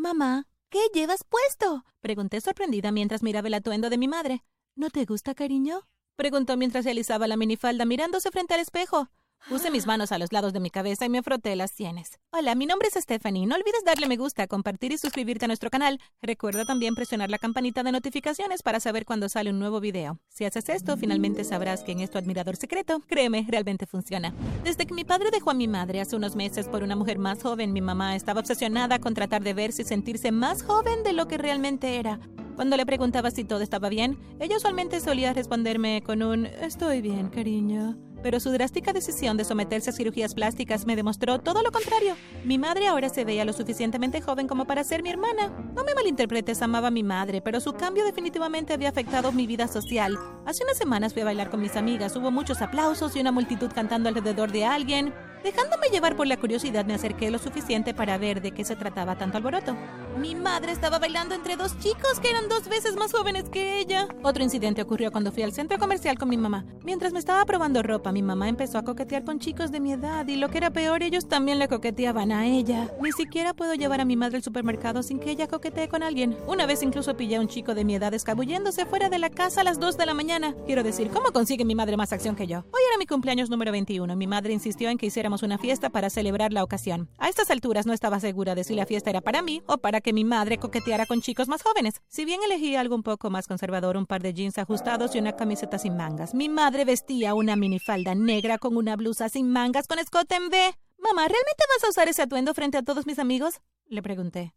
Mamá, ¿qué llevas puesto? Pregunté sorprendida mientras miraba el atuendo de mi madre. ¿No te gusta, cariño? Preguntó mientras realizaba la minifalda mirándose frente al espejo. Puse mis manos a los lados de mi cabeza y me froté las sienes. Hola, mi nombre es Stephanie. No olvides darle me gusta, compartir y suscribirte a nuestro canal. Recuerda también presionar la campanita de notificaciones para saber cuando sale un nuevo video. Si haces esto, finalmente sabrás quién es tu admirador secreto. Créeme, realmente funciona. Desde que mi padre dejó a mi madre hace unos meses por una mujer más joven, mi mamá estaba obsesionada con tratar de verse y sentirse más joven de lo que realmente era. Cuando le preguntaba si todo estaba bien, ella usualmente solía responderme con un Estoy bien, cariño pero su drástica decisión de someterse a cirugías plásticas me demostró todo lo contrario. Mi madre ahora se veía lo suficientemente joven como para ser mi hermana. No me malinterpretes, amaba a mi madre, pero su cambio definitivamente había afectado mi vida social. Hace unas semanas fui a bailar con mis amigas, hubo muchos aplausos y una multitud cantando alrededor de alguien. Dejándome llevar por la curiosidad, me acerqué lo suficiente para ver de qué se trataba tanto alboroto. Mi madre estaba bailando entre dos chicos que eran dos veces más jóvenes que ella. Otro incidente ocurrió cuando fui al centro comercial con mi mamá. Mientras me estaba probando ropa, mi mamá empezó a coquetear con chicos de mi edad y lo que era peor, ellos también le coqueteaban a ella. Ni siquiera puedo llevar a mi madre al supermercado sin que ella coquetee con alguien. Una vez incluso pillé a un chico de mi edad escabulléndose fuera de la casa a las 2 de la mañana. Quiero decir, ¿cómo consigue mi madre más acción que yo? Hoy era mi cumpleaños número 21. Mi madre insistió en que hiciera una fiesta para celebrar la ocasión. A estas alturas no estaba segura de si la fiesta era para mí o para que mi madre coqueteara con chicos más jóvenes. Si bien elegí algo un poco más conservador, un par de jeans ajustados y una camiseta sin mangas, mi madre vestía una minifalda negra con una blusa sin mangas con escote en V. Mamá, ¿realmente vas a usar ese atuendo frente a todos mis amigos? Le pregunté.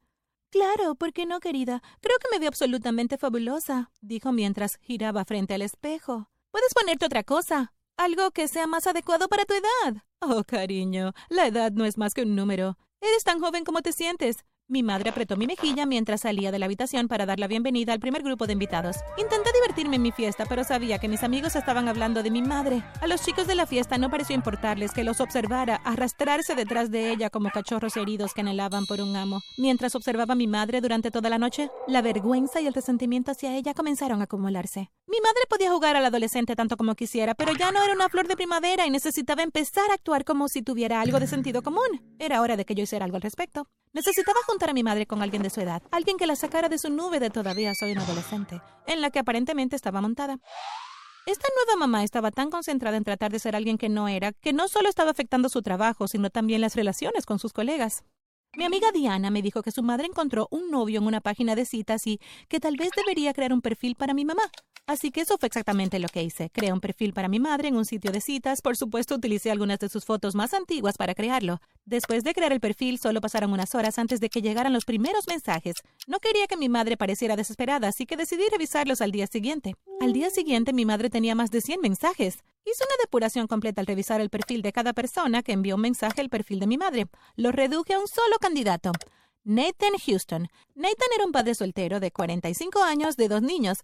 Claro, ¿por qué no, querida? Creo que me veo absolutamente fabulosa, dijo mientras giraba frente al espejo. Puedes ponerte otra cosa, algo que sea más adecuado para tu edad. Oh, cariño, la edad no es más que un número. Eres tan joven como te sientes. Mi madre apretó mi mejilla mientras salía de la habitación para dar la bienvenida al primer grupo de invitados. Intenté divertirme en mi fiesta, pero sabía que mis amigos estaban hablando de mi madre. A los chicos de la fiesta no pareció importarles que los observara arrastrarse detrás de ella como cachorros heridos que anhelaban por un amo. Mientras observaba a mi madre durante toda la noche, la vergüenza y el resentimiento hacia ella comenzaron a acumularse. Mi madre podía jugar al adolescente tanto como quisiera, pero ya no era una flor de primavera y necesitaba empezar a actuar como si tuviera algo de sentido común. Era hora de que yo hiciera algo al respecto. Necesitaba juntar a mi madre con alguien de su edad, alguien que la sacara de su nube de todavía soy un adolescente, en la que aparentemente estaba montada. Esta nueva mamá estaba tan concentrada en tratar de ser alguien que no era, que no solo estaba afectando su trabajo, sino también las relaciones con sus colegas. Mi amiga Diana me dijo que su madre encontró un novio en una página de citas y que tal vez debería crear un perfil para mi mamá. Así que eso fue exactamente lo que hice. Creé un perfil para mi madre en un sitio de citas. Por supuesto, utilicé algunas de sus fotos más antiguas para crearlo. Después de crear el perfil, solo pasaron unas horas antes de que llegaran los primeros mensajes. No quería que mi madre pareciera desesperada, así que decidí revisarlos al día siguiente. Al día siguiente, mi madre tenía más de 100 mensajes. Hice una depuración completa al revisar el perfil de cada persona que envió un mensaje al perfil de mi madre. Lo reduje a un solo candidato. Nathan Houston. Nathan era un padre soltero de 45 años de dos niños.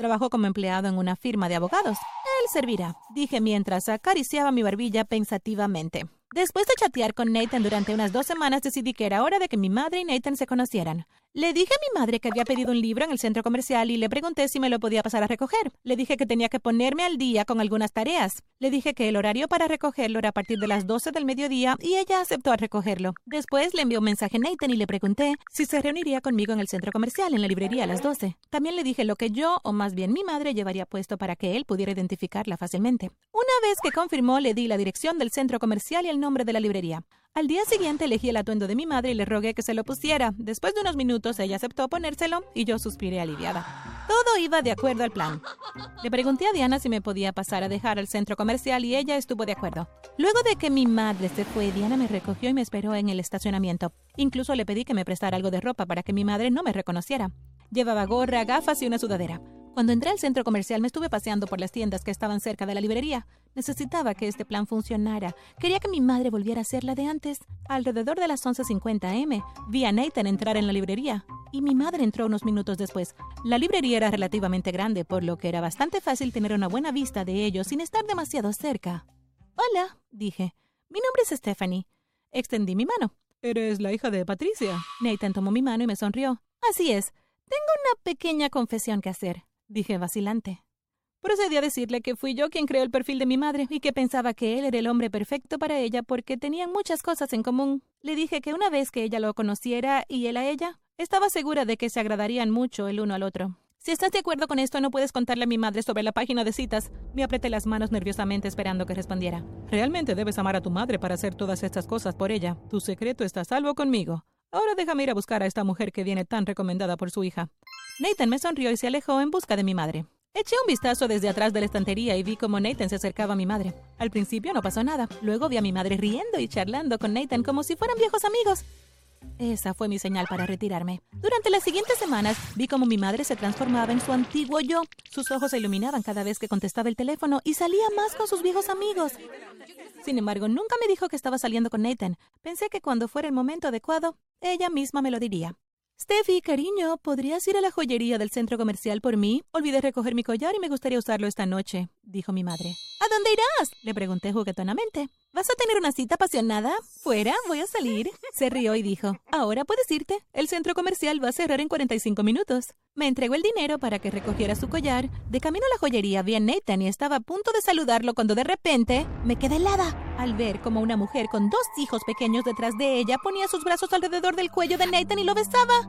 Trabajó como empleado en una firma de abogados. Él servirá, dije mientras acariciaba mi barbilla pensativamente. Después de chatear con Nathan durante unas dos semanas, decidí que era hora de que mi madre y Nathan se conocieran. Le dije a mi madre que había pedido un libro en el centro comercial y le pregunté si me lo podía pasar a recoger. Le dije que tenía que ponerme al día con algunas tareas. Le dije que el horario para recogerlo era a partir de las 12 del mediodía y ella aceptó a recogerlo. Después le envió un mensaje a Nathan y le pregunté si se reuniría conmigo en el centro comercial, en la librería a las 12. También le dije lo que yo, o más bien mi madre, llevaría puesto para que él pudiera identificarla fácilmente. Una vez que confirmó, le di la dirección del centro comercial y el nombre de la librería. Al día siguiente elegí el atuendo de mi madre y le rogué que se lo pusiera. Después de unos minutos ella aceptó ponérselo y yo suspiré aliviada. Todo iba de acuerdo al plan. Le pregunté a Diana si me podía pasar a dejar al centro comercial y ella estuvo de acuerdo. Luego de que mi madre se fue, Diana me recogió y me esperó en el estacionamiento. Incluso le pedí que me prestara algo de ropa para que mi madre no me reconociera. Llevaba gorra, gafas y una sudadera. Cuando entré al centro comercial me estuve paseando por las tiendas que estaban cerca de la librería. Necesitaba que este plan funcionara. Quería que mi madre volviera a ser la de antes. Alrededor de las 11.50 m, vi a Nathan entrar en la librería. Y mi madre entró unos minutos después. La librería era relativamente grande, por lo que era bastante fácil tener una buena vista de ellos sin estar demasiado cerca. Hola, dije. Mi nombre es Stephanie. Extendí mi mano. Eres la hija de Patricia. Nathan tomó mi mano y me sonrió. Así es. Tengo una pequeña confesión que hacer dije vacilante. Procedí a decirle que fui yo quien creó el perfil de mi madre y que pensaba que él era el hombre perfecto para ella porque tenían muchas cosas en común. Le dije que una vez que ella lo conociera y él a ella, Estaba segura de que se agradarían mucho el uno al otro. Si estás de acuerdo con esto, no puedes contarle a mi madre sobre la página de citas. Me apreté las manos nerviosamente esperando que respondiera. Realmente debes amar a tu madre para hacer todas estas cosas por ella. Tu secreto está salvo conmigo. Ahora déjame ir a buscar a esta mujer que viene tan recomendada por su hija. Nathan me sonrió y se alejó en busca de mi madre. Eché un vistazo desde atrás de la estantería y vi cómo Nathan se acercaba a mi madre. Al principio no pasó nada. Luego vi a mi madre riendo y charlando con Nathan como si fueran viejos amigos. Esa fue mi señal para retirarme. Durante las siguientes semanas vi cómo mi madre se transformaba en su antiguo yo. Sus ojos se iluminaban cada vez que contestaba el teléfono y salía más con sus viejos amigos. Sin embargo, nunca me dijo que estaba saliendo con Nathan. Pensé que cuando fuera el momento adecuado, ella misma me lo diría. Steffi, cariño, ¿podrías ir a la joyería del centro comercial por mí? Olvidé recoger mi collar y me gustaría usarlo esta noche, dijo mi madre. ¿A dónde irás? le pregunté juguetonamente. ¿Vas a tener una cita apasionada? ¿Fuera? ¿Voy a salir? Se rió y dijo, ahora puedes irte. El centro comercial va a cerrar en 45 minutos. Me entregó el dinero para que recogiera su collar. De camino a la joyería vi a Nathan y estaba a punto de saludarlo cuando de repente me quedé helada al ver como una mujer con dos hijos pequeños detrás de ella ponía sus brazos alrededor del cuello de Nathan y lo besaba.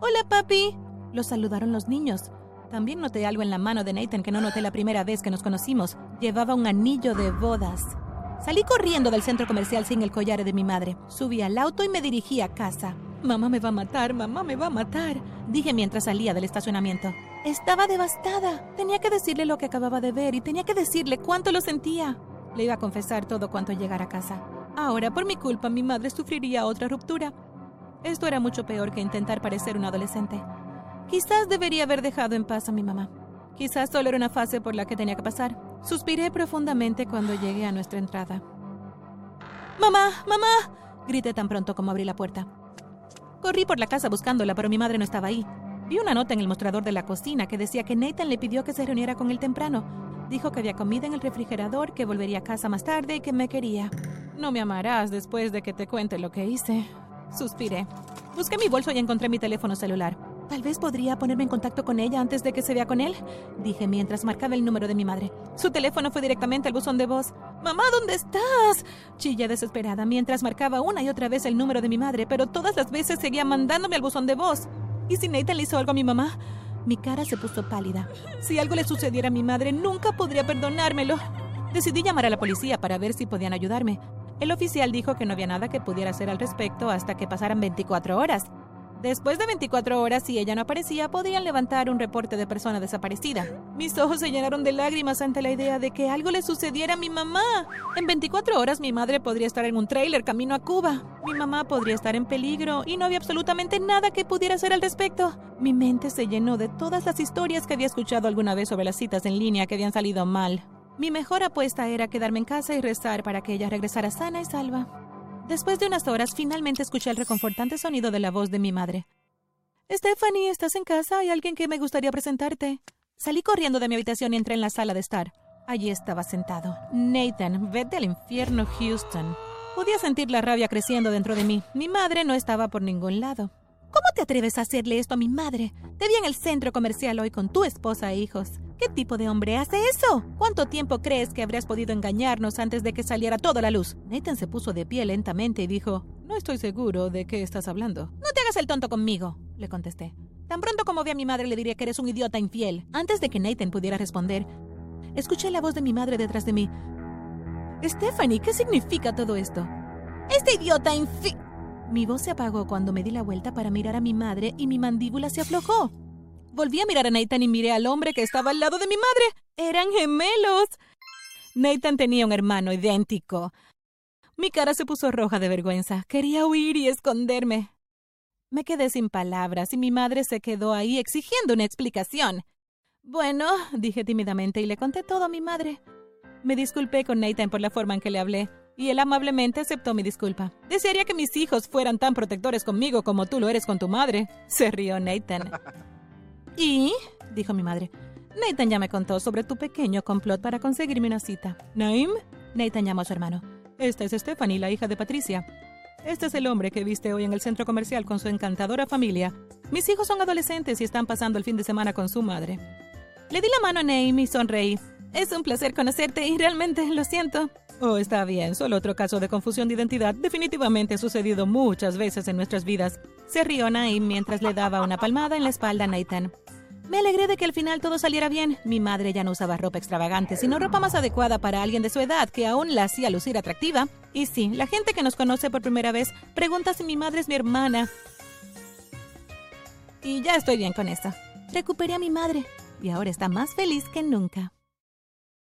Hola, papi. Lo saludaron los niños. También noté algo en la mano de Nathan que no noté la primera vez que nos conocimos. Llevaba un anillo de bodas. Salí corriendo del centro comercial sin el collar de mi madre. Subí al auto y me dirigí a casa. Mamá me va a matar, mamá me va a matar, dije mientras salía del estacionamiento. Estaba devastada. Tenía que decirle lo que acababa de ver y tenía que decirle cuánto lo sentía. Le iba a confesar todo cuanto llegara a casa. Ahora, por mi culpa, mi madre sufriría otra ruptura. Esto era mucho peor que intentar parecer un adolescente. Quizás debería haber dejado en paz a mi mamá. Quizás solo era una fase por la que tenía que pasar. Suspiré profundamente cuando llegué a nuestra entrada. ¡Mamá! ¡Mamá! Grité tan pronto como abrí la puerta. Corrí por la casa buscándola, pero mi madre no estaba ahí. Vi una nota en el mostrador de la cocina que decía que Nathan le pidió que se reuniera con él temprano. Dijo que había comida en el refrigerador, que volvería a casa más tarde y que me quería. No me amarás después de que te cuente lo que hice. Suspiré. Busqué mi bolso y encontré mi teléfono celular. Tal vez podría ponerme en contacto con ella antes de que se vea con él, dije mientras marcaba el número de mi madre. Su teléfono fue directamente al buzón de voz. Mamá, ¿dónde estás? Chillé desesperada mientras marcaba una y otra vez el número de mi madre, pero todas las veces seguía mandándome al buzón de voz. ¿Y si Nathan le hizo algo a mi mamá? Mi cara se puso pálida. Si algo le sucediera a mi madre, nunca podría perdonármelo. Decidí llamar a la policía para ver si podían ayudarme. El oficial dijo que no había nada que pudiera hacer al respecto hasta que pasaran 24 horas. Después de 24 horas, si ella no aparecía, podían levantar un reporte de persona desaparecida. Mis ojos se llenaron de lágrimas ante la idea de que algo le sucediera a mi mamá. En 24 horas mi madre podría estar en un tráiler camino a Cuba. Mi mamá podría estar en peligro y no había absolutamente nada que pudiera hacer al respecto. Mi mente se llenó de todas las historias que había escuchado alguna vez sobre las citas en línea que habían salido mal. Mi mejor apuesta era quedarme en casa y rezar para que ella regresara sana y salva. Después de unas horas, finalmente escuché el reconfortante sonido de la voz de mi madre. Stephanie, ¿estás en casa? Hay alguien que me gustaría presentarte. Salí corriendo de mi habitación y entré en la sala de estar. Allí estaba sentado. Nathan, vete al infierno, Houston. Podía sentir la rabia creciendo dentro de mí. Mi madre no estaba por ningún lado. ¿Cómo te atreves a hacerle esto a mi madre? Te vi en el centro comercial hoy con tu esposa e hijos. ¿Qué tipo de hombre hace eso? ¿Cuánto tiempo crees que habrías podido engañarnos antes de que saliera toda la luz? Nathan se puso de pie lentamente y dijo, No estoy seguro de qué estás hablando. No te hagas el tonto conmigo, le contesté. Tan pronto como vi a mi madre le diría que eres un idiota infiel. Antes de que Nathan pudiera responder, escuché la voz de mi madre detrás de mí. Stephanie, ¿qué significa todo esto? Este idiota infiel... Mi voz se apagó cuando me di la vuelta para mirar a mi madre y mi mandíbula se aflojó. Volví a mirar a Nathan y miré al hombre que estaba al lado de mi madre. Eran gemelos. Nathan tenía un hermano idéntico. Mi cara se puso roja de vergüenza. Quería huir y esconderme. Me quedé sin palabras y mi madre se quedó ahí exigiendo una explicación. Bueno, dije tímidamente y le conté todo a mi madre. Me disculpé con Nathan por la forma en que le hablé, y él amablemente aceptó mi disculpa. Desearía que mis hijos fueran tan protectores conmigo como tú lo eres con tu madre. Se rió Nathan. ¿Y? dijo mi madre. Nathan ya me contó sobre tu pequeño complot para conseguirme una cita. ¿Naim? Nathan llamó a su hermano. Esta es Stephanie, la hija de Patricia. Este es el hombre que viste hoy en el centro comercial con su encantadora familia. Mis hijos son adolescentes y están pasando el fin de semana con su madre. Le di la mano a Naim y sonreí. Es un placer conocerte y realmente lo siento. Oh, está bien, solo otro caso de confusión de identidad. Definitivamente ha sucedido muchas veces en nuestras vidas. Se rió Naim mientras le daba una palmada en la espalda a Nathan. Me alegré de que al final todo saliera bien. Mi madre ya no usaba ropa extravagante, sino ropa más adecuada para alguien de su edad, que aún la hacía lucir atractiva. Y sí, la gente que nos conoce por primera vez pregunta si mi madre es mi hermana. Y ya estoy bien con esto. Recuperé a mi madre y ahora está más feliz que nunca.